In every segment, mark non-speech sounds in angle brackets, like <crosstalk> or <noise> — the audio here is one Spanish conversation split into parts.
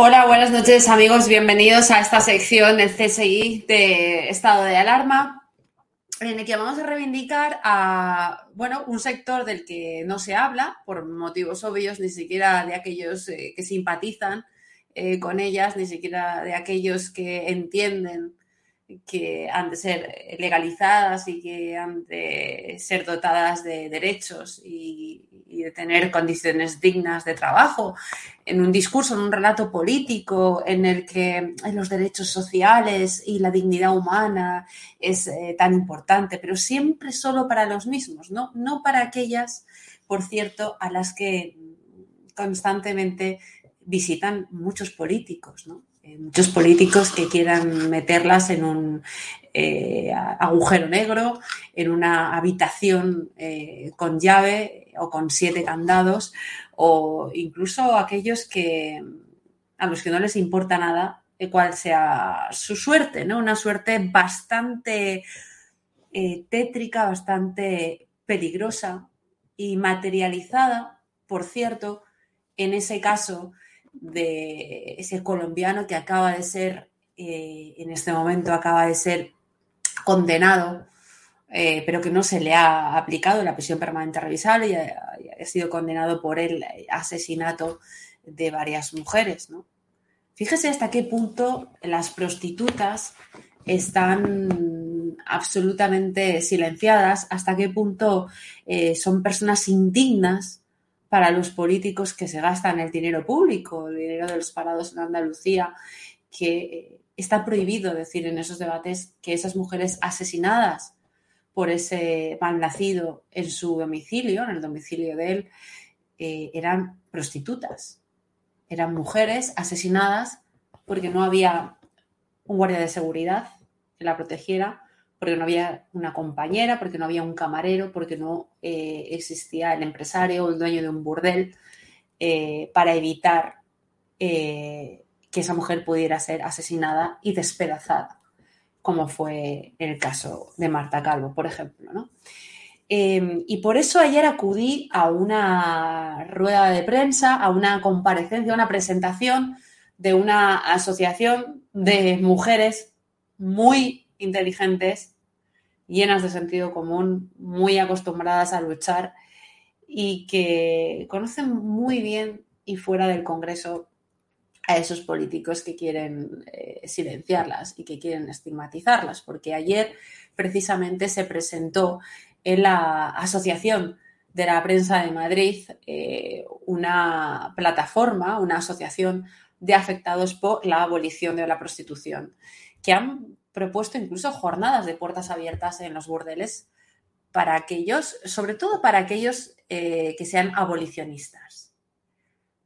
Hola, buenas noches amigos, bienvenidos a esta sección del CSI de estado de alarma, en el que vamos a reivindicar a bueno, un sector del que no se habla por motivos obvios, ni siquiera de aquellos eh, que simpatizan eh, con ellas, ni siquiera de aquellos que entienden que han de ser legalizadas y que han de ser dotadas de derechos y, de tener condiciones dignas de trabajo, en un discurso, en un relato político en el que los derechos sociales y la dignidad humana es eh, tan importante, pero siempre solo para los mismos, ¿no? no para aquellas, por cierto, a las que constantemente visitan muchos políticos, ¿no? Muchos políticos que quieran meterlas en un eh, agujero negro, en una habitación eh, con llave o con siete candados, o incluso aquellos que a los que no les importa nada cuál sea su suerte, ¿no? Una suerte bastante eh, tétrica, bastante peligrosa y materializada, por cierto, en ese caso de ese colombiano que acaba de ser, eh, en este momento acaba de ser condenado, eh, pero que no se le ha aplicado la prisión permanente revisable y ha, sido condenado por el asesinato de varias mujeres. ¿no? Fíjese hasta qué punto las prostitutas están absolutamente silenciadas, hasta qué punto eh, son personas indignas para los políticos que se gastan el dinero público, el dinero de los parados en Andalucía, que está prohibido decir en esos debates que esas mujeres asesinadas por ese mal nacido en su domicilio, en el domicilio de él, eh, eran prostitutas, eran mujeres asesinadas porque no había un guardia de seguridad que la protegiera, porque no había una compañera, porque no había un camarero, porque no eh, existía el empresario o el dueño de un burdel eh, para evitar eh, que esa mujer pudiera ser asesinada y despedazada, como fue el caso de Marta Calvo, por ejemplo. ¿no? y por eso ayer acudí a una rueda de prensa, a una comparecencia, a una presentación de una asociación de mujeres muy inteligentes, llenas de sentido común, muy acostumbradas a luchar y que conocen muy bien y fuera del Congreso a esos políticos que quieren eh, silenciarlas y que quieren estigmatizarlas, porque ayer precisamente se presentó en la Asociación de la prensa de Madrid eh, una plataforma, una asociación de afectados por la abolición de la prostitución, que han propuesto incluso jornadas de puertas abiertas en los burdeles para aquellos, sobre todo para aquellos eh, que sean abolicionistas.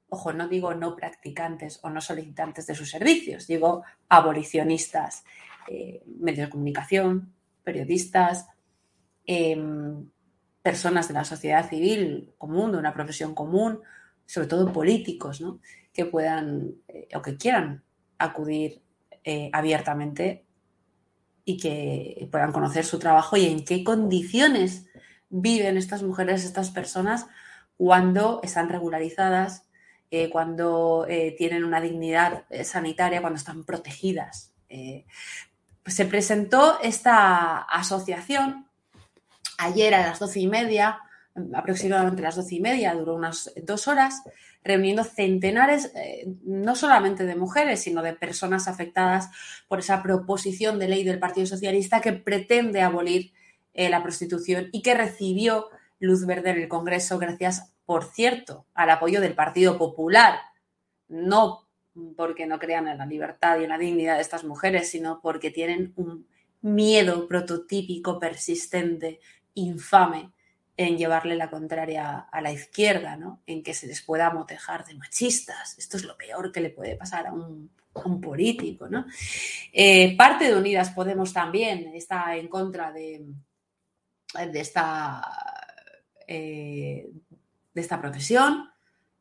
Ojo, no digo no practicantes o no solicitantes de sus servicios, digo abolicionistas, eh, medios de comunicación, periodistas, em, personas de la sociedad civil común, de una profesión común, sobre todo políticos, ¿no? que puedan eh, o que quieran acudir abiertamente y que puedan conocer su trabajo y en qué condiciones viven estas mujeres, estas personas, cuando están regularizadas, eh, cuando tienen una dignidad sanitaria, cuando están protegidas. Pues se presentó esta asociación ayer a las doce y media, aproximadamente a las doce y media, duró unas dos horas, reuniendo centenares, eh, no solamente de mujeres, sino de personas afectadas por esa proposición de ley del Partido Socialista que pretende abolir eh, la prostitución y que recibió luz verde en el Congreso gracias, por cierto, al apoyo del Partido Popular, no porque no crean en la libertad y en la dignidad de estas mujeres, sino porque tienen un miedo prototípico persistente infame en llevarle la contraria a la izquierda, ¿no? En que se les pueda motejar de machistas. Esto es lo peor que le puede pasar a un, político, ¿no? Eh, parte de Unidas Podemos también está en contra de, de esta, eh, de esta profesión,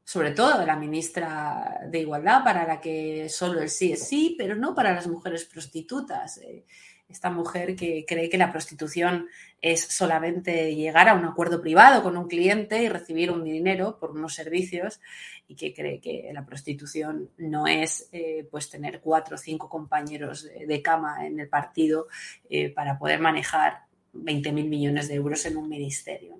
sobre todo de la ministra de Igualdad, para la que solo el sí es sí, pero no para las mujeres prostitutas. Eh, esta mujer que cree que la prostitución es solamente llegar a un acuerdo privado con un cliente y recibir un dinero por unos servicios y que cree que la prostitución no es eh, pues tener cuatro o cinco compañeros de, cama en el partido eh, para poder manejar 20 mil millones de euros en un ministerio.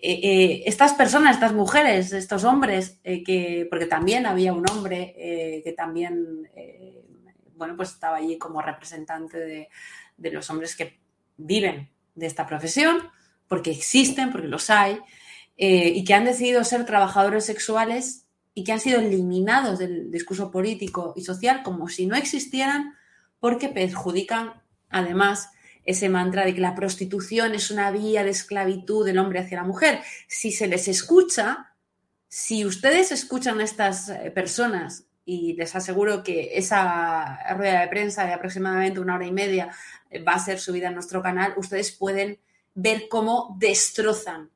Eh, estas personas, estas mujeres, estos hombres, que, porque también había un hombre que también bueno, pues estaba allí como representante de, los hombres que viven de esta profesión, porque existen, porque los hay, eh, y que han decidido ser trabajadores sexuales y que han sido eliminados del discurso político y social como si no existieran, porque perjudican además ese mantra de que la prostitución es una vía de esclavitud del hombre hacia la mujer. Si se les escucha, si ustedes escuchan a estas eh, personas y les aseguro que esa rueda de prensa de aproximadamente una hora y media eh, va a ser subida en nuestro canal, ustedes pueden ver cómo destrozan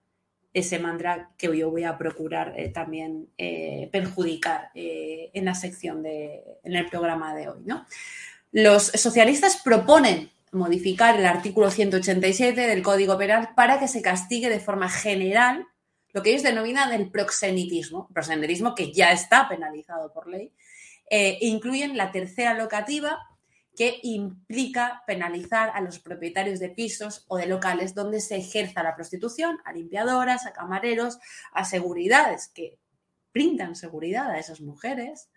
ese mantra que yo voy a procurar eh, también eh, perjudicar en la sección de, en el programa de hoy. ¿no? Los socialistas proponen modificar el artículo 187 del Código Penal para que se castigue de forma general lo que ellos denominan el proxenetismo, proxenetismo que ya está penalizado por ley, eh, incluyen la tercera locativa que implica penalizar a los propietarios de pisos o de locales donde se ejerza la prostitución, a limpiadoras, a camareros, a seguridades que brindan seguridad a esas mujeres,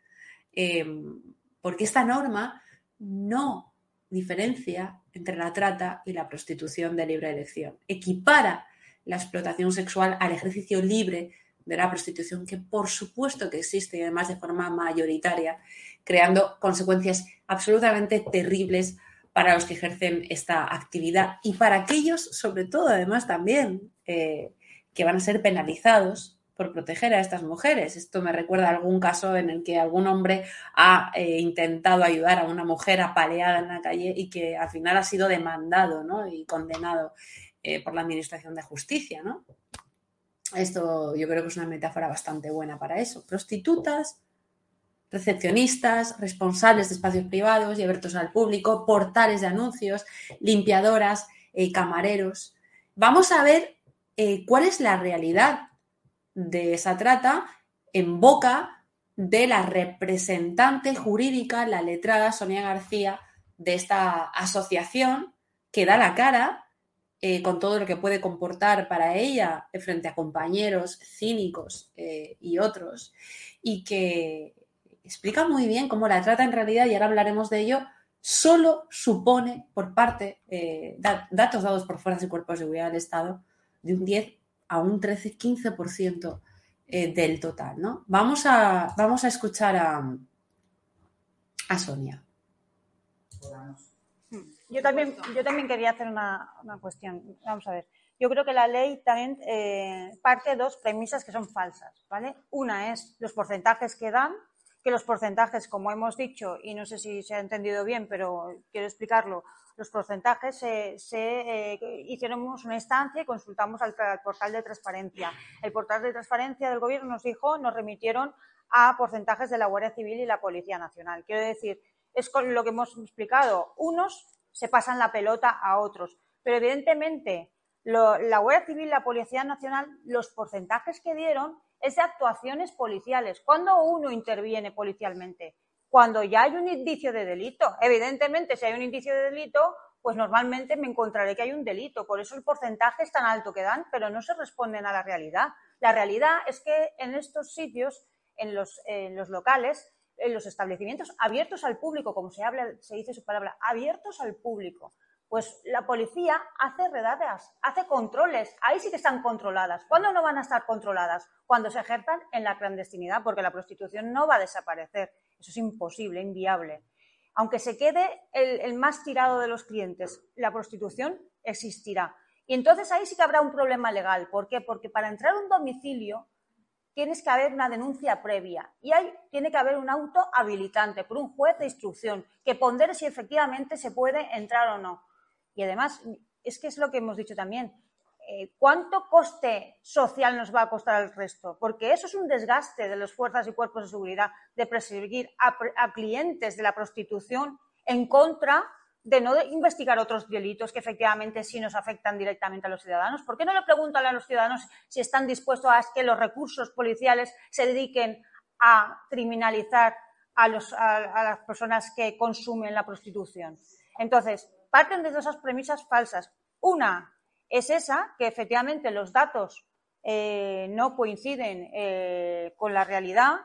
em, porque esta norma no diferencia entre la trata y la prostitución de libre elección. Equipara la explotación sexual al ejercicio libre de la prostitución, que por supuesto que existe y además de forma mayoritaria, creando consecuencias absolutamente terribles para los que ejercen esta actividad y para aquellos, sobre todo, además también, eh, que van a ser penalizados por proteger a estas mujeres. Esto me recuerda a algún caso en el que algún hombre ha eh, intentado ayudar a una mujer apaleada en la calle y que al final ha sido demandado ¿no? y condenado eh, por la Administración de Justicia. ¿no? Esto yo creo que es una metáfora bastante buena para eso. Prostitutas, recepcionistas, responsables de espacios privados y abiertos al público, portales de anuncios, limpiadoras, eh, camareros. Vamos a ver eh, cuál es la realidad de esa trata en boca de la representante jurídica, la letrada Sonia García, de esta asociación que da la cara eh, con todo lo que puede comportar para ella frente a compañeros cínicos eh, y otros, y que explica muy bien cómo la trata en realidad, y ahora hablaremos de ello, solo supone por parte, eh, datos dados por fuerzas y cuerpos de seguridad del Estado, de un 10 a un 13-15% eh, del total, ¿no? Vamos a, vamos a escuchar a, a Sonia. Yo también, yo también quería hacer una, una cuestión. Vamos a ver. Yo creo que la ley también eh, parte de dos premisas que son falsas, ¿vale? Una es los porcentajes que dan, que los porcentajes, como hemos dicho, y no sé si se ha entendido bien, pero quiero explicarlo, los porcentajes se, eh, hicimos una instancia y consultamos al, portal de transparencia. El portal de transparencia del gobierno nos dijo, nos remitieron a porcentajes de la Guardia Civil y la Policía Nacional. Quiero decir, es con lo que hemos explicado. Unos se pasan la pelota a otros, pero evidentemente la Guardia Civil la Policía Nacional, los porcentajes que dieron es de actuaciones policiales. ¿Cuándo uno interviene policialmente? Cuando ya hay un indicio de delito. Evidentemente, si hay un indicio de delito, pues normalmente me encontraré que hay un delito. Por eso el porcentaje es tan alto que dan, pero no se responden a la realidad. La realidad es que en estos sitios, en los, en los locales, en los establecimientos abiertos al público, como se, habla, se dice su palabra, abiertos al público, pues la policía hace redadas, hace controles. Ahí sí que están controladas. ¿Cuándo no van a estar controladas? Cuando se ejerzan en la clandestinidad, porque la prostitución no va a desaparecer. Eso es imposible, inviable. Aunque se quede el, el más tirado de los clientes, la prostitución existirá. Y entonces ahí sí que habrá un problema legal. ¿Por qué? Porque para entrar a un domicilio tienes que haber una denuncia previa y hay, tiene que haber un auto habilitante por un juez de instrucción que pondere si efectivamente se puede entrar o no. Y además, es que es lo que hemos dicho también. Eh, ¿Cuánto coste social nos va a costar el resto? Porque eso es un desgaste de las fuerzas y cuerpos de seguridad de perseguir a, clientes de la prostitución en contra de no investigar otros delitos que efectivamente sí nos afectan directamente a los ciudadanos. ¿Por qué no le preguntan a los ciudadanos si están dispuestos a que los recursos policiales se dediquen a criminalizar a, a las personas que consumen la prostitución? Entonces, parten de esas premisas falsas. Una es esa, que efectivamente los datos eh, no coinciden eh, con la realidad.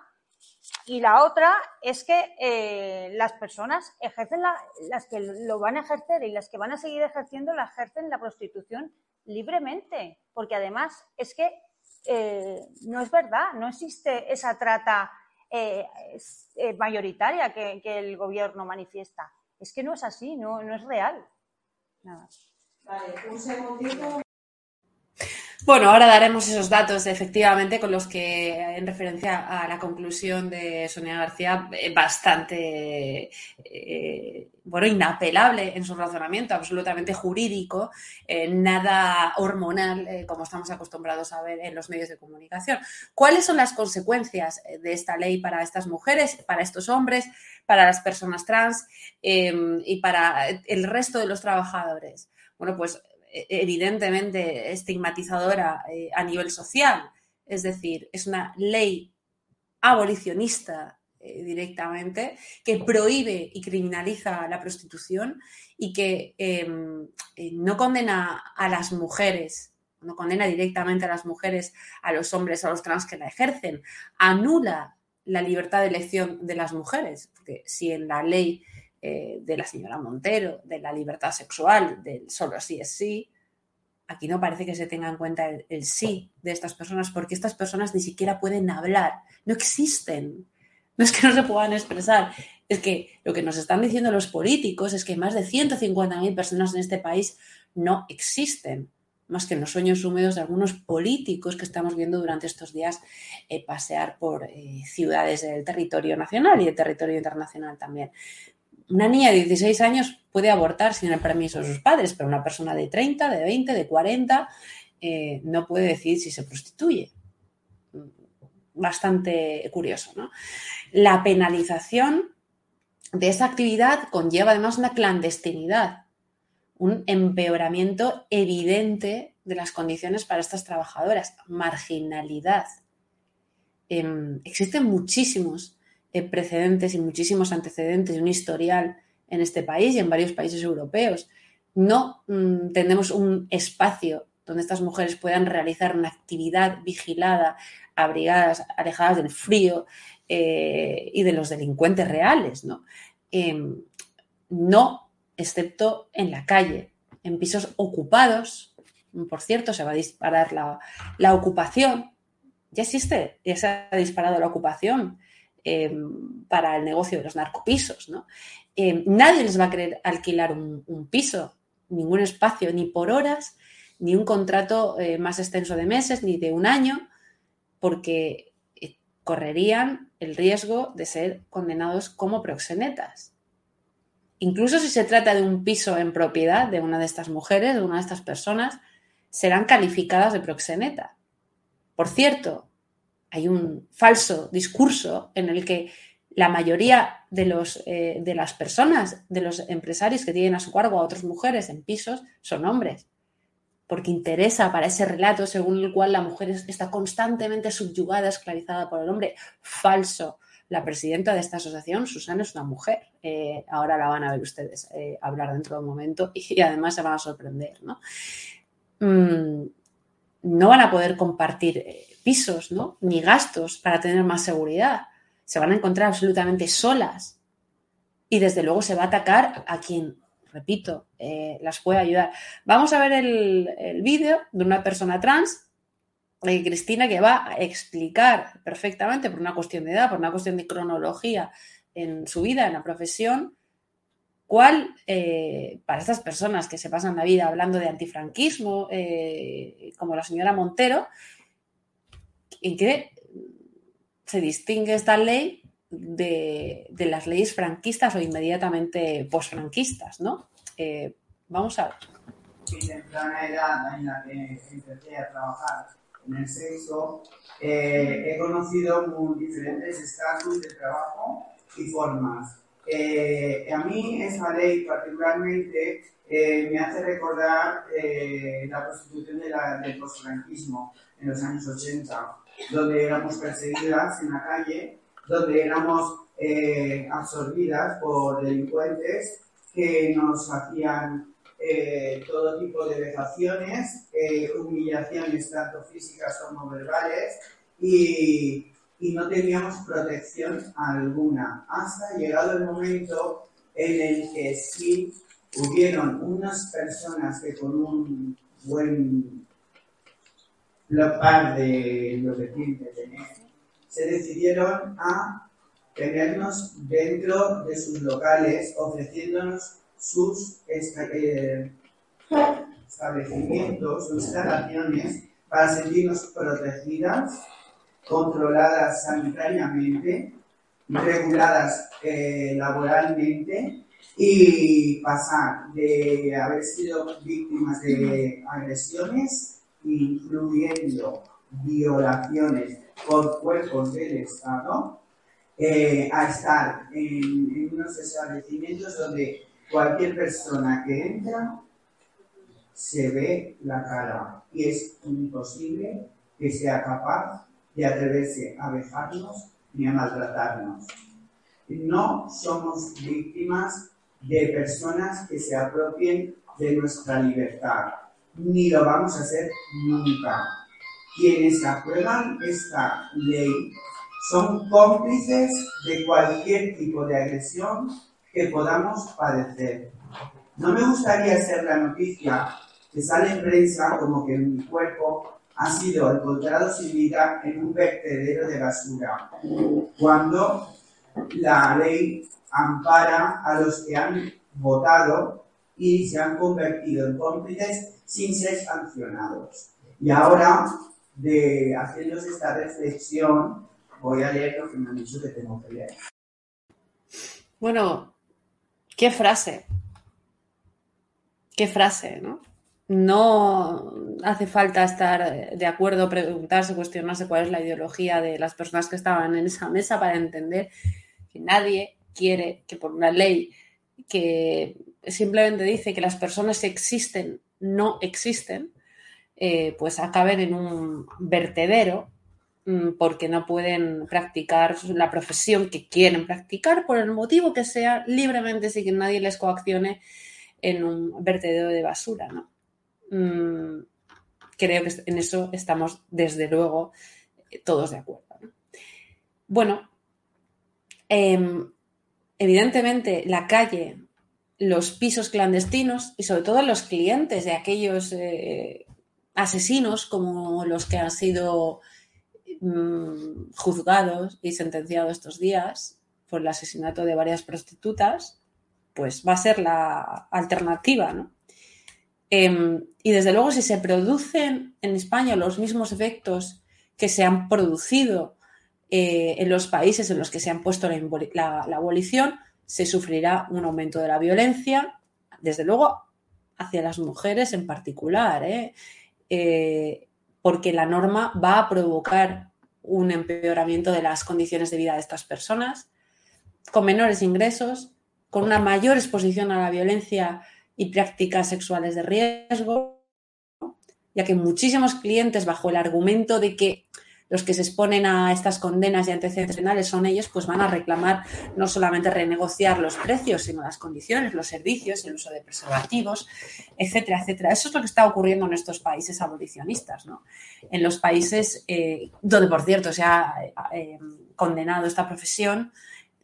Y la otra es que eh, las personas ejercen las que lo van a ejercer y las que van a seguir ejerciendo la ejercen la prostitución libremente, porque además es que no es verdad, no existe esa trata mayoritaria que el gobierno manifiesta. Es que no es así, no, no es real. Nada. Vale, un segundito. Bueno, ahora daremos esos datos efectivamente con los que, en referencia a la conclusión de Sonia García, eh, bastante, eh, bueno, inapelable en su razonamiento, absolutamente jurídico, eh, nada hormonal, como estamos acostumbrados a ver en los medios de comunicación. ¿Cuáles son las consecuencias de esta ley para estas mujeres, para estos hombres, para las personas trans y para el resto de los trabajadores? Bueno, pues evidentemente estigmatizadora eh, a nivel social. Es decir, es una ley abolicionista eh, directamente que prohíbe y criminaliza la prostitución y que em, eh, no condena a las mujeres, no condena directamente a las mujeres, a los hombres, a los trans que la ejercen, anula la libertad de elección de las mujeres, porque si en la ley eh, de la señora Montero, de la libertad sexual, del solo así es sí. Aquí no parece que se tenga en cuenta el, sí de estas personas, porque estas personas ni siquiera pueden hablar, no existen. No es que no se puedan expresar, es que lo que nos están diciendo los políticos es que más de 150.000 personas en este país no existen, más que en los sueños húmedos de algunos políticos que estamos viendo durante estos días eh, pasear por eh, ciudades del territorio nacional y del territorio internacional también una niña de 16 años puede abortar sin el permiso de sus padres, pero una persona de 30, de 20, de 40 eh, no puede decir si se prostituye. Bastante curioso, ¿no? La penalización de esa actividad conlleva además una clandestinidad, un empeoramiento evidente de las condiciones para estas trabajadoras, marginalidad. Em, existen muchísimos precedentes y muchísimos antecedentes y un historial en este país y en varios países europeos. No mm, tenemos un espacio donde estas mujeres puedan realizar una actividad vigilada, abrigadas, alejadas del frío eh, y de los delincuentes reales, ¿no? Em, no, excepto en la calle, en pisos ocupados Por cierto, se va a disparar la, la ocupación. Ya existe, ya se ha disparado la ocupación eh, para el negocio de los narcopisos. ¿no? Eh, nadie les va a querer alquilar un, un, piso, ningún espacio, ni por horas, ni un contrato eh, más extenso de meses, ni de un año, porque eh, correrían el riesgo de ser condenados como proxenetas. Incluso si se trata de un piso en propiedad de una de estas mujeres, de una de estas personas, serán calificadas de proxeneta. Por cierto, hay un falso discurso en el que la mayoría de, los, eh, de las personas, de los empresarios que tienen a su cargo a otras mujeres en pisos, son hombres. Porque interesa para ese relato según el cual la mujer está constantemente subyugada, esclavizada por el hombre. Falso. La presidenta de esta asociación, Susana, es una mujer. Eh, ahora la van a ver ustedes eh, hablar dentro de un momento <laughs> y, además se van a sorprender. ¿no? Mm, no van a poder compartir pisos, ¿no? Ni gastos para tener más seguridad. Se van a encontrar absolutamente solas. Y desde luego se va a atacar a quien, repito, eh, las puede ayudar. Vamos a ver el, vídeo de una persona trans, eh, Cristina, que va a explicar perfectamente, por una cuestión de edad, por una cuestión de cronología en su vida, en la profesión, cuál, eh, para estas personas que se pasan la vida hablando de antifranquismo, eh, como la señora Montero, en qué se distingue esta ley de, de las leyes franquistas o inmediatamente posfranquistas, ¿no? Eh, vamos a ver. Mi temprana edad en la que empecé a trabajar en el sexo, he conocido muy diferentes estatus de trabajo y formas. Eh, a mí esa ley particularmente eh, me hace recordar eh, la constitución de la, del postfranquismo en los años 80, donde éramos perseguidas en la calle, donde éramos absorbidas por delincuentes que nos hacían todo tipo de vejaciones, humillaciones tanto físicas como verbales y, y no teníamos protección alguna, hasta llegado el momento en el que sí hubieron unas personas que con un buen par de lo que tienen que tener, se decidieron a tenernos dentro de sus locales, ofreciéndonos sus eh, establecimientos, sus instalaciones, para sentirnos protegidas controladas sanitariamente, reguladas eh, laboralmente y pasar de haber sido víctimas de agresiones, incluyendo violaciones por cuerpos del Estado, eh, a estar en, en unos establecimientos donde cualquier persona que entra se ve la cara y es imposible que sea capaz de atreverse a vejarnos ni a maltratarnos. No somos víctimas de personas que se apropien de nuestra libertad, ni lo vamos a hacer nunca. Quienes aprueban esta ley son cómplices de cualquier tipo de agresión que podamos padecer. No me gustaría ser la noticia que sale en prensa como que mi cuerpo ha sido encontrado sin vida en un vertedero de basura, cuando la ley ampara a los que han votado y se han convertido en cómplices sin ser sancionados. Y ahora, de hacernos esta reflexión, voy a leer lo que me han dicho que tengo que leer. Bueno, qué frase. Qué frase, ¿no? no hace falta estar de acuerdo, preguntarse, cuestionarse cuál es la ideología de las personas que estaban en esa mesa para entender que nadie quiere que por una ley que simplemente dice que las personas existen no existen, eh, pues acaben en un vertedero mm, porque no pueden practicar la profesión que quieren practicar por el motivo que sea libremente sin que nadie les coaccione en un vertedero de basura, ¿no? mmm, creo que en eso estamos desde luego todos de acuerdo. ¿no? Bueno, eh, evidentemente la calle, los pisos clandestinos y sobre todo los clientes de aquellos eh, asesinos como los que han sido mm, juzgados y sentenciados estos días por el asesinato de varias prostitutas, pues va a ser la alternativa, ¿no? Em, y desde luego, si se producen en España los mismos efectos que se han producido eh, en los países en los que se han puesto la, abolición, se sufrirá un aumento de la violencia, desde luego hacia las mujeres en particular, ¿eh? Eh, porque la norma va a provocar un empeoramiento de las condiciones de vida de estas personas, con menores ingresos, con una mayor exposición a la violencia y prácticas sexuales de riesgo, ya que muchísimos clientes, bajo el argumento de que los que se exponen a estas condenas y antecedentes penales son ellos, pues van a reclamar no solamente renegociar los precios, sino las condiciones, los servicios, el uso de preservativos, etcétera, etcétera. Eso es lo que está ocurriendo en estos países abolicionistas, ¿no? En los países eh, donde, por cierto, se ha eh, condenado esta profesión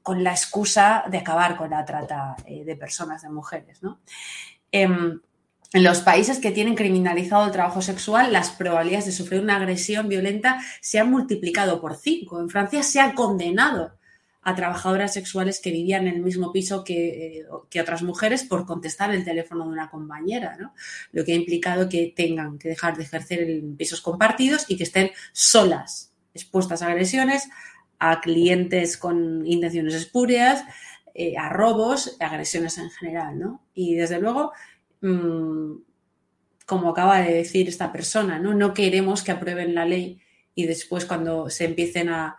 con la excusa de acabar con la trata eh, de personas, de mujeres, ¿no? En los países que tienen criminalizado el trabajo sexual, las probabilidades de sufrir una agresión violenta se han multiplicado por cinco. En Francia se ha condenado a trabajadoras sexuales que vivían en el mismo piso que, eh, otras mujeres por contestar el teléfono de una compañera, ¿no? Lo que ha implicado que tengan que dejar de ejercer en pisos compartidos y que estén solas, expuestas a agresiones, a clientes con intenciones espurias, eh, a robos, agresiones en general, ¿no? Y desde luego Mm, como acaba de decir esta persona, ¿no? No queremos que aprueben la ley y después cuando se empiecen a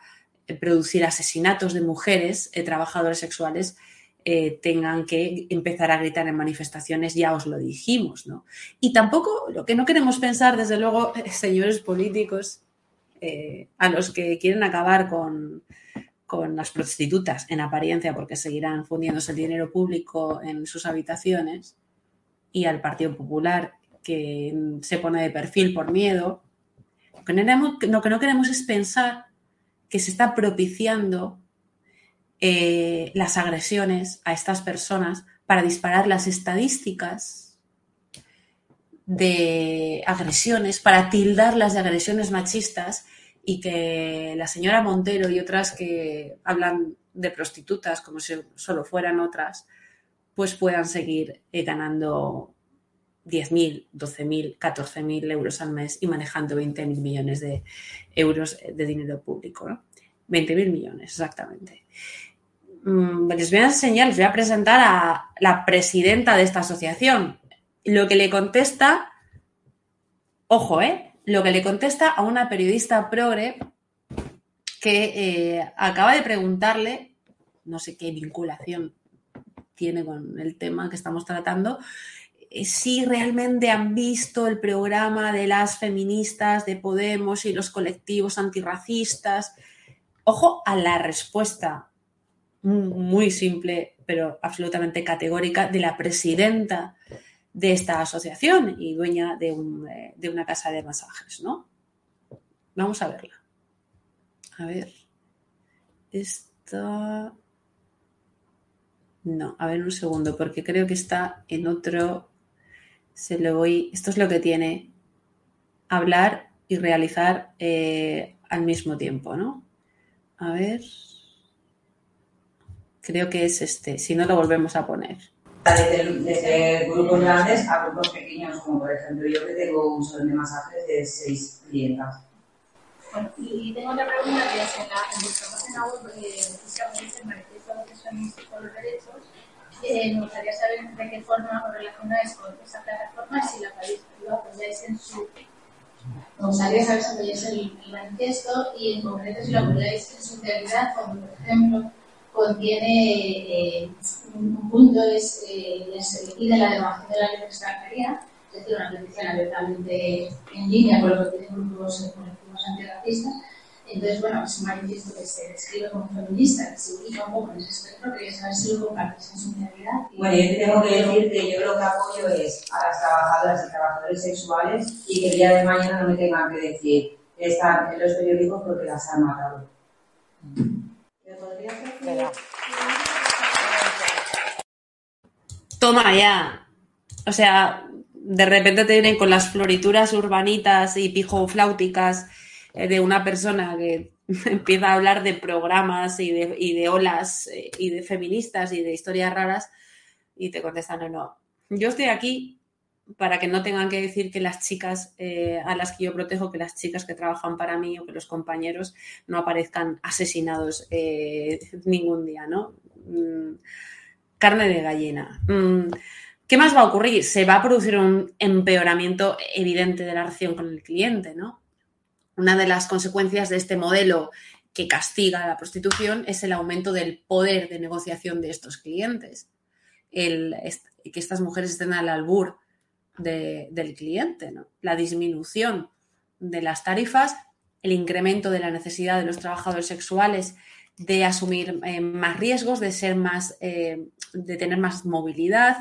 producir asesinatos de mujeres, eh, trabajadores sexuales, eh, tengan que empezar a gritar en manifestaciones, ya os lo dijimos, ¿no? Y tampoco lo que no queremos pensar, desde luego, <laughs> señores políticos, eh, a los que quieren acabar con, con las prostitutas en apariencia porque seguirán fundiéndose el dinero público en sus habitaciones, y al Partido Popular que se pone de perfil por miedo, lo que no queremos, es pensar que se está propiciando eh, las agresiones a estas personas para disparar las estadísticas de agresiones, para tildarlas de agresiones machistas y que la señora Montero y otras que hablan de prostitutas como si solo fueran otras, pues puedan seguir eh, ganando 10.000, 12.000, 14.000 euros al mes y manejando 20.000 millones de euros de dinero público. ¿no? 20.000 millones, exactamente. Mm, les voy a enseñar, les voy a presentar a la presidenta de esta asociación. Lo que le contesta, ojo, ¿eh? Lo que le contesta a una periodista progre que eh, acaba de preguntarle, no sé qué vinculación tiene con el tema que estamos tratando, eh, si realmente han visto el programa de las feministas de Podemos y los colectivos antirracistas. Ojo a la respuesta muy simple, pero absolutamente categórica, de la presidenta de esta asociación y dueña de, eh, de una casa de masajes, ¿no? Vamos a verla. A ver. Esta. No, a ver un segundo, porque creo que está en otro. Se lo voy. Esto es lo que tiene hablar y realizar eh, al mismo tiempo, ¿no? A ver. Creo que es este. Si no, lo volvemos a poner. Desde, grupos grandes a grupos pequeños, como por ejemplo yo que tengo un salón de masajes de seis clientas. Bueno, y tengo otra pregunta que es en, la, en vuestra página web, eh, dice el manifiesto de los por los derechos. Eh, me gustaría saber de qué forma os relacionáis con esa plataforma y si la lo apoyáis en su. Me gustaría saber si apoyáis el, el manifiesto y en concreto si lo apoyáis en su realidad, como por ejemplo contiene eh, un punto es eh, pide la derogación de la ley de extranjería, es decir, una petición abiertamente en línea con lo que tienen grupos colectivos antirracistas entonces, bueno, es un manifiesto que se describe como feminista, que se ubica un poco en ese espectro, quería saber si lo compartís en su realidad. Bueno, yo te tengo que decir que yo lo que apoyo es a las trabajadoras y trabajadores sexuales y que el día de mañana no me tengan que decir que están en los periódicos porque las han matado. Toma ya. O sea, de repente te vienen con las florituras urbanitas y pijofláuticas de una persona que <laughs> empieza a hablar de programas y de, y de olas eh, y de feministas y de historias raras y te contestan, no, no, yo estoy aquí para que no tengan que decir que las chicas eh, a las que yo protejo, que las chicas que trabajan para mí o que los compañeros no aparezcan asesinados eh, ningún día, ¿no? Mm, carne de gallina. Mm, ¿Qué más va a ocurrir? Se va a producir un empeoramiento evidente de la relación con el cliente, ¿no? Una de las consecuencias de este modelo que castiga la prostitución es el aumento del poder de negociación de estos clientes. Que estas mujeres estén al albur de, del cliente. La disminución de las tarifas, el incremento de la necesidad de los trabajadores sexuales de asumir eh, más riesgos, de ser más, eh, de tener más movilidad,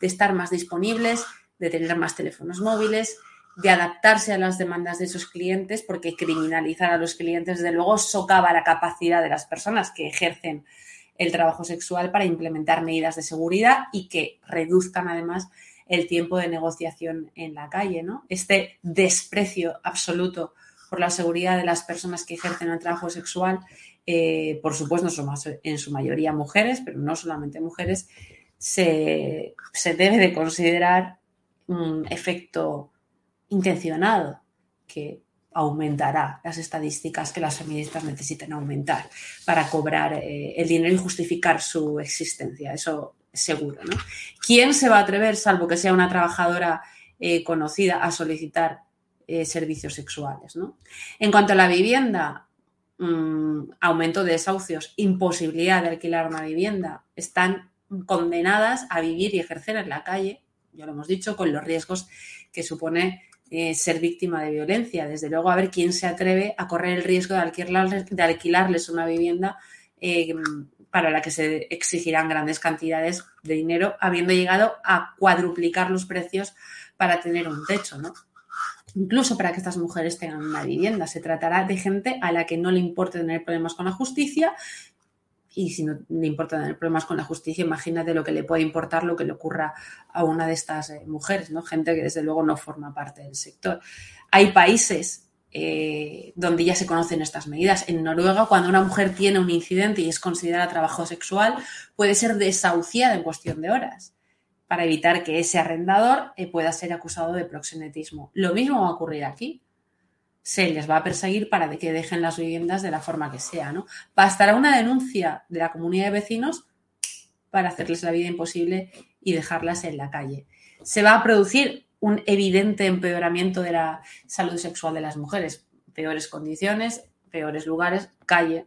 de estar más disponibles, de tener más teléfonos móviles, de adaptarse a las demandas de esos clientes, porque criminalizar a los clientes, desde luego, socava la capacidad de las personas que ejercen el trabajo sexual para implementar medidas de seguridad y que reduzcan además el tiempo de negociación en la calle, ¿no? Este desprecio absoluto por la seguridad de las personas que ejercen el trabajo sexual, eh, por supuesto, son en su mayoría mujeres, pero no solamente mujeres, se, se debe de considerar un efecto intencionado que aumentará las estadísticas que las feministas necesiten aumentar para cobrar eh, el dinero y justificar su existencia. Eso seguro, ¿no? ¿Quién se va a atrever, salvo que sea una trabajadora eh, conocida, a solicitar eh, servicios sexuales, ¿no? En cuanto a la vivienda, mmm, aumento de desahucios, imposibilidad de alquilar una vivienda, están condenadas a vivir y ejercer en la calle, ya lo hemos dicho, con los riesgos que supone eh, ser víctima de violencia. Desde luego, a ver quién se atreve a correr el riesgo de alquilarles, de alquilarles una vivienda eh, para la que se exigirán grandes cantidades de dinero, habiendo llegado a cuadruplicar los precios para tener un techo. Incluso para que estas mujeres tengan una vivienda. Se tratará de gente a la que no le importe tener problemas con la justicia y si no le importa tener problemas con la justicia, imagínate lo que le puede importar lo que le ocurra a una de estas eh, mujeres, ¿no? Gente que desde luego no forma parte del sector. Hay países eh, donde ya se conocen estas medidas. En Noruega, cuando una mujer tiene un incidente y es considerada trabajo sexual, puede ser desahuciada en cuestión de horas para evitar que ese arrendador eh, pueda ser acusado de proxenetismo. Lo mismo va a ocurrir aquí. Se les va a perseguir para que dejen las viviendas de la forma que sea. ¿no? Bastará una denuncia de la comunidad de vecinos para hacerles la vida imposible y dejarlas en la calle. Se va a producir un evidente empeoramiento de la salud sexual de las mujeres. Peores condiciones, peores lugares, calle,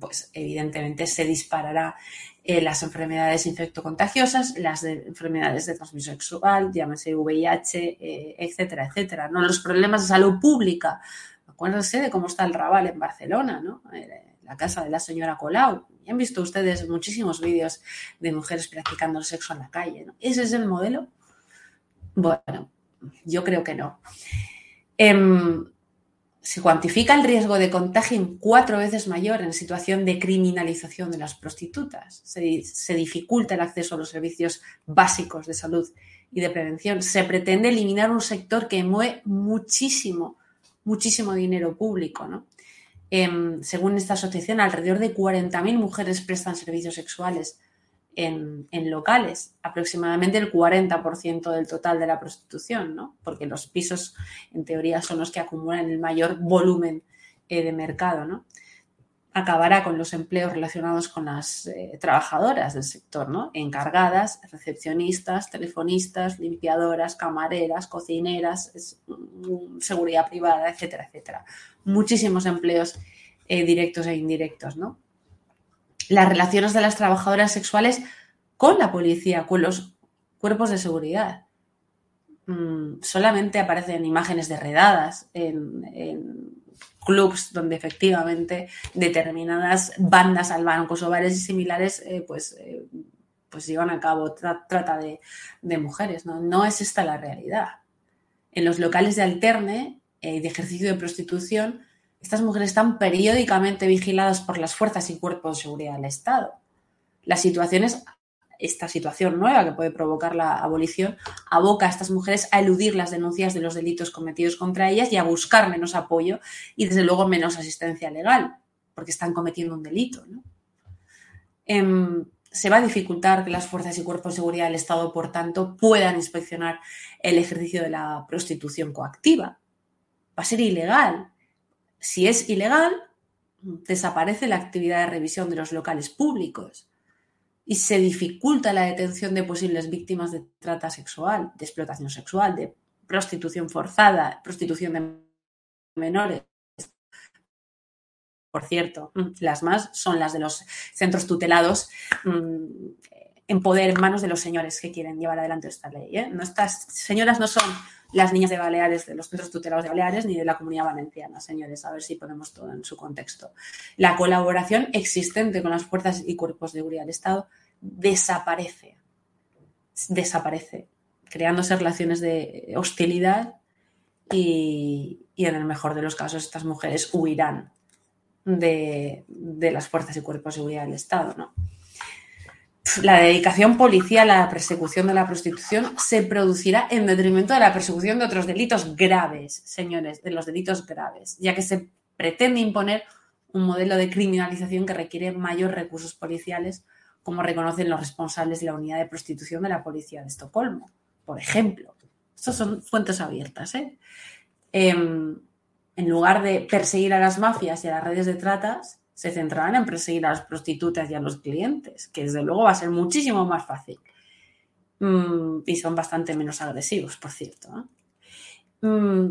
pues evidentemente se disparará eh, las enfermedades infectocontagiosas, las de enfermedades de transmisión sexual, llámese VIH, eh, etcétera, etcétera. ¿no? Los problemas de salud pública. Acuérdense de cómo está el Raval en Barcelona, ¿no? Eh, la casa de la señora Colau. Y han visto ustedes muchísimos vídeos de mujeres practicando sexo en la calle. ¿no? Ese es el modelo bueno, yo creo que no. Se cuantifica el riesgo de contagio en cuatro veces mayor en situación de criminalización de las prostitutas. Se, dificulta el acceso a los servicios básicos de salud y de prevención. Se pretende eliminar un sector que mueve muchísimo, muchísimo dinero público. ¿no? Eh, según esta asociación, alrededor de 40.000 mujeres prestan servicios sexuales en, locales, aproximadamente el 40% del total de la prostitución, ¿no? porque los pisos en teoría son los que acumulan el mayor volumen eh, de mercado. ¿no? Acabará con los empleos relacionados con las eh, trabajadoras del sector, ¿no? encargadas, recepcionistas, telefonistas, limpiadoras, camareras, cocineras, mm, seguridad privada, etcétera, etcétera. Muchísimos empleos eh, directos e indirectos, ¿no? Las relaciones de las trabajadoras sexuales con la policía, con los cuerpos de seguridad. Mm, solamente aparecen imágenes de redadas en, en clubs donde efectivamente determinadas bandas albanos-kosovares y similares eh, pues, eh, pues llevan a cabo tra trata de, mujeres. ¿no? es esta la realidad. En los locales de alterne eh, de ejercicio de prostitución estas mujeres están periódicamente vigiladas por las fuerzas y cuerpos de seguridad del Estado. Esta situación nueva que puede provocar la abolición aboca a estas mujeres a eludir las denuncias de los delitos cometidos contra ellas y a buscar menos apoyo y, desde luego, menos asistencia legal, porque están cometiendo un delito. Em, se va a dificultar que las fuerzas y cuerpos de seguridad del Estado, por tanto, puedan inspeccionar el ejercicio de la prostitución coactiva. Va a ser ilegal. Si es ilegal, desaparece la actividad de revisión de los locales públicos y se dificulta la detención de posibles víctimas de trata sexual, de explotación sexual, de prostitución forzada, prostitución de menores. Por cierto, las más son las de los centros tutelados mm, en poder, en manos de los señores que quieren llevar adelante esta ley. ¿eh? No, estas señoras no son las niñas de Baleares, de los centros tutelados de Baleares, ni de la comunidad valenciana, señores, a ver si ponemos todo en su contexto. La colaboración existente con las fuerzas y cuerpos de seguridad del Estado desaparece, desaparece, creándose relaciones de hostilidad y, en el mejor de los casos estas mujeres huirán de, de las fuerzas y cuerpos de seguridad del Estado, ¿no? La dedicación policial a la persecución de la prostitución se producirá en detrimento de la persecución de otros delitos graves, señores, de los delitos graves, ya que se pretende imponer un modelo de criminalización que requiere mayores recursos policiales, como reconocen los responsables de la unidad de prostitución de la policía de Estocolmo, por ejemplo. Estas son fuentes abiertas. ¿eh? Em, en lugar de perseguir a las mafias y a las redes de tratas, se centrarán en perseguir a las prostitutas y a los clientes, que desde luego va a ser muchísimo más fácil. Mm, y son bastante menos agresivos, por cierto. Mm,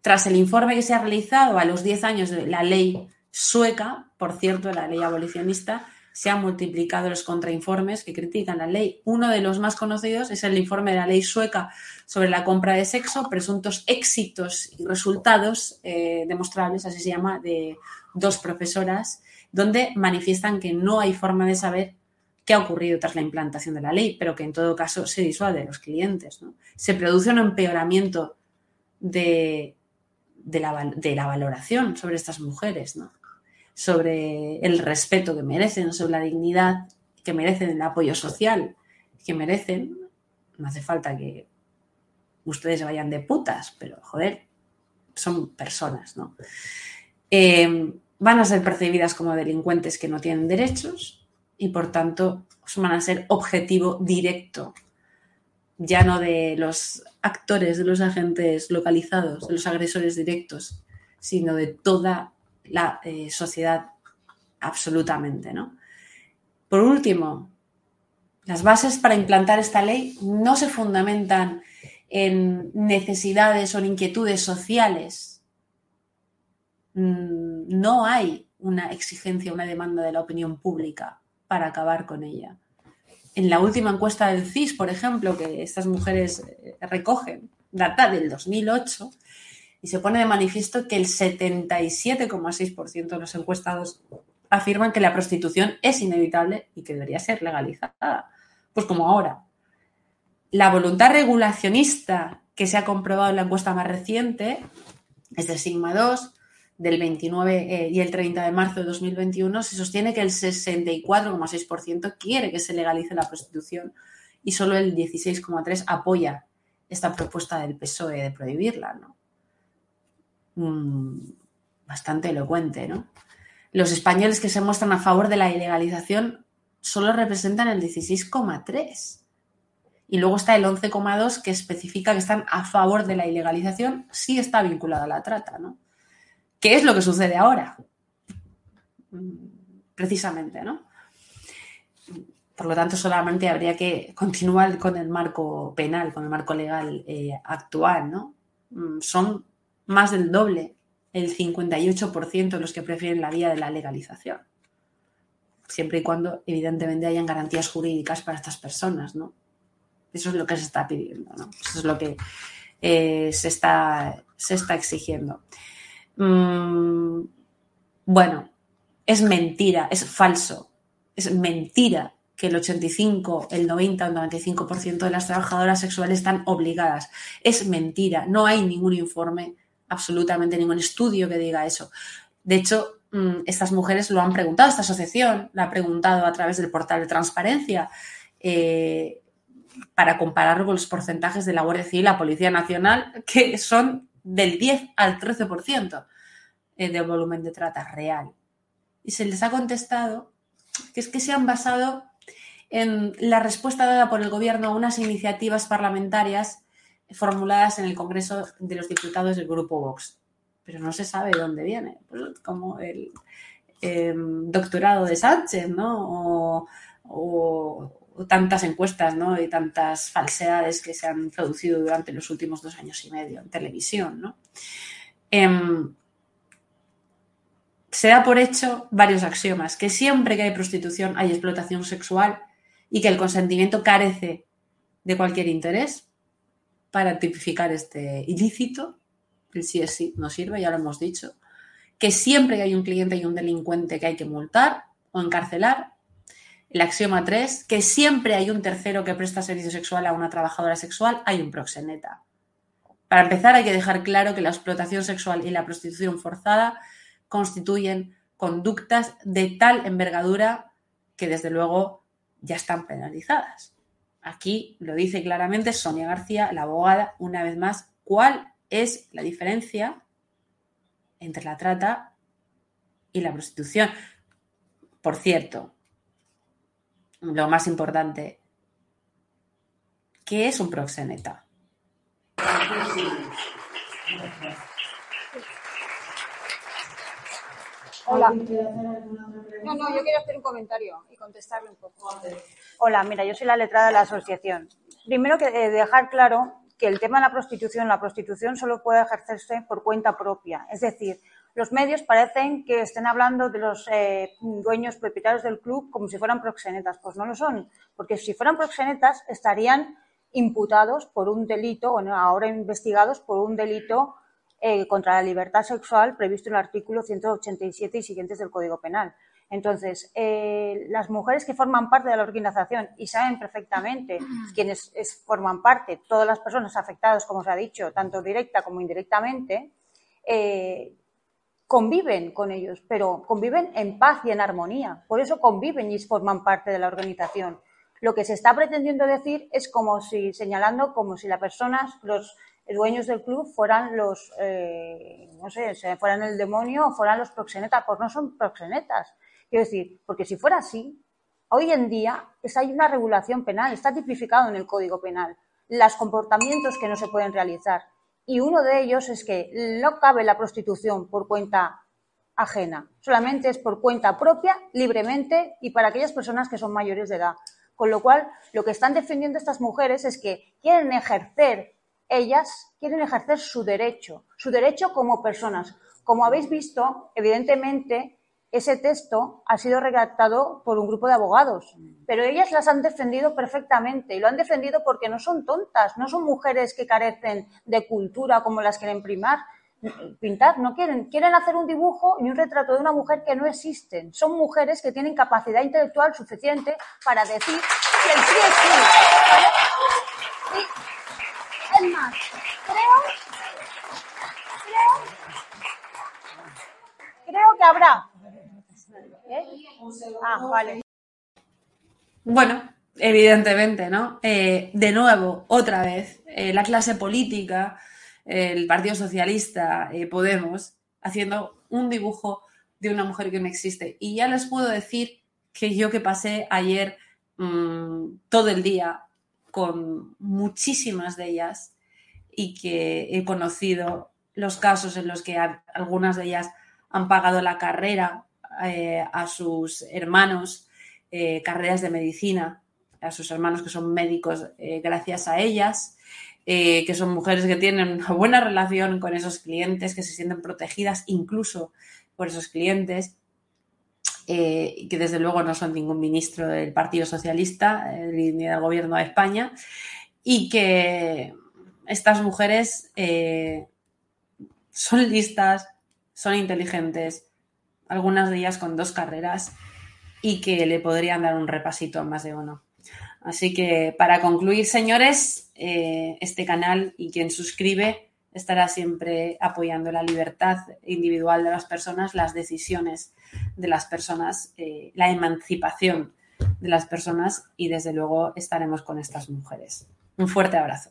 tras el informe que se ha realizado a los 10 años de la ley sueca, por cierto, la ley abolicionista, se han multiplicado los contrainformes que critican la ley. Uno de los más conocidos es el informe de la ley sueca sobre la compra de sexo, presuntos éxitos y resultados eh, demostrables, así se llama, de dos profesoras, donde manifiestan que no hay forma de saber qué ha ocurrido tras la implantación de la ley, pero que en todo caso se disuade a los clientes. Se produce un empeoramiento de, la, de, la, valoración sobre estas mujeres, sobre el respeto que merecen, sobre la dignidad que merecen, el apoyo social que merecen. No hace falta que ustedes vayan de putas, pero joder, son personas, ¿no? Eh, van a ser percibidas como delincuentes que no tienen derechos y por tanto van a ser objetivo directo, ya no de los actores, de los agentes localizados, de los agresores directos, sino de toda la eh, sociedad absolutamente. ¿no? Por último, las bases para implantar esta ley no se fundamentan en necesidades o en inquietudes sociales no hay una exigencia, una demanda de la opinión pública para acabar con ella. En la última encuesta del CIS, por ejemplo, que estas mujeres eh, recogen, data del 2008, y se pone de manifiesto que el 77,6% de los encuestados afirman que la prostitución es inevitable y que debería ser legalizada. Pues como ahora. La voluntad regulacionista que se ha comprobado en la encuesta más reciente es de Sigma 2, del 29 eh, y el 30 de marzo de 2021, se sostiene que el 64,6% quiere que se legalice la prostitución y solo el 16,3% apoya esta propuesta del PSOE de prohibirla. ¿no? Mm, bastante elocuente, ¿no? Los españoles que se muestran a favor de la ilegalización solo representan el 16,3%. Y luego está el 11,2% que especifica que están a favor de la ilegalización si está vinculada a la trata, ¿no? ¿Qué es lo que sucede ahora? Precisamente, ¿no? Por lo tanto, solamente habría que continuar con el marco penal, con el marco legal eh, actual, ¿no? Mm, son más del doble, el 58% los que prefieren la vía de la legalización. Siempre y cuando, evidentemente, hayan garantías jurídicas para estas personas, ¿no? Eso es lo que se está pidiendo, ¿no? Eso es lo que eh, se, está, se está exigiendo. Mm, bueno, es mentira, es falso, es mentira que el 85, el 90 o el 95% de las trabajadoras sexuales están obligadas. Es mentira, no hay ningún informe, absolutamente ningún estudio que diga eso. De hecho, mm, estas mujeres lo han preguntado, esta asociación la ha preguntado a través del portal de transparencia eh, para compararlo con los porcentajes de la Guardia Civil y la Policía Nacional, que son del 10 al 13% eh, del volumen de trata real. Y se les ha contestado que es que se han basado en la respuesta dada por el Gobierno a unas iniciativas parlamentarias formuladas en el Congreso de los Diputados del Grupo Vox. Pero no se sabe de dónde viene, pues como el eh, doctorado de Sánchez, ¿no? O, tantas encuestas, ¿no? Y tantas falsedades que se han producido durante los últimos dos años y medio en televisión, ¿no? Eh, se da por hecho varios axiomas, que siempre que hay prostitución hay explotación sexual y que el consentimiento carece de cualquier interés para tipificar este ilícito, el sí es sí no sirve, ya lo hemos dicho, que siempre que hay un cliente y un delincuente que hay que multar o encarcelar, el axioma 3, que siempre hay un tercero que presta servicio sexual a una trabajadora sexual, hay un proxeneta. Para empezar, hay que dejar claro que la explotación sexual y la prostitución forzada constituyen conductas de tal envergadura que desde luego ya están penalizadas. Aquí lo dice claramente Sonia García, la abogada, una vez más, cuál es la diferencia entre la trata y la prostitución. Por cierto, lo más importante, ¿qué es un proxeneta? Hola. No, no, yo quiero hacer un comentario y contestarle un poco. Hola, mira, yo soy la letrada de la asociación. Primero que eh, dejar claro que el tema de la prostitución, la prostitución solo puede ejercerse por cuenta propia. Es decir, los medios parecen que estén hablando de los eh, dueños propietarios del club como si fueran proxenetas. Pues no lo son, porque si fueran proxenetas estarían imputados por un delito, bueno, ahora investigados por un delito eh, contra la libertad sexual previsto en el artículo 187 y siguientes del Código Penal. Entonces, eh, las mujeres que forman parte de la organización y saben perfectamente quiénes es, forman parte, todas las personas afectadas, como se ha dicho, tanto directa como indirectamente, eh, conviven con ellos, pero conviven en paz y en armonía. Por eso conviven y forman parte de la organización. Lo que se está pretendiendo decir es como si, señalando como si las personas, los dueños del club fueran los, eh, no sé, fueran el demonio o fueran los proxenetas, pues no son proxenetas. Quiero decir, porque si fuera así, hoy en día hay una regulación penal, está tipificado en el Código Penal, los comportamientos que no se pueden realizar. Y uno de ellos es que no cabe la prostitución por cuenta ajena, solamente es por cuenta propia, libremente y para aquellas personas que son mayores de edad. Con lo cual, lo que están defendiendo estas mujeres es que quieren ejercer ellas quieren ejercer su derecho, su derecho como personas. Como habéis visto, evidentemente, ese texto ha sido redactado por un grupo de abogados, pero ellas las han defendido perfectamente y lo han defendido porque no son tontas, no son mujeres que carecen de cultura como las quieren primar, pintar, no quieren, quieren hacer un dibujo y un retrato de una mujer que no existen. Son mujeres que tienen capacidad intelectual suficiente para decir que el sí es sí. Y es más, creo, creo, creo que habrá. ¿Eh? Ah. Bueno, evidentemente, ¿no? Eh, de nuevo, otra vez, eh, la clase política, el Partido Socialista, eh, Podemos, haciendo un dibujo de una mujer que no existe. Y ya les puedo decir que yo que pasé ayer mmm, todo el día con muchísimas de ellas y que he conocido los casos en los que algunas de ellas han pagado la carrera eh, a sus hermanos, eh, carreras de medicina, a sus hermanos que son médicos eh, gracias a ellas, que son mujeres que tienen una buena relación con esos clientes, que se sienten protegidas incluso por esos clientes que desde luego no son ningún ministro del Partido Socialista ni del Gobierno de España, y que estas mujeres son listas, son inteligentes, algunas de ellas con dos carreras, y que le podrían dar un repasito a más de uno. Así que para concluir, señores, eh, este canal y quien suscribe estará siempre apoyando la libertad individual de las personas, las decisiones de las personas, eh, la emancipación de las personas y desde luego estaremos con estas mujeres. Un fuerte abrazo.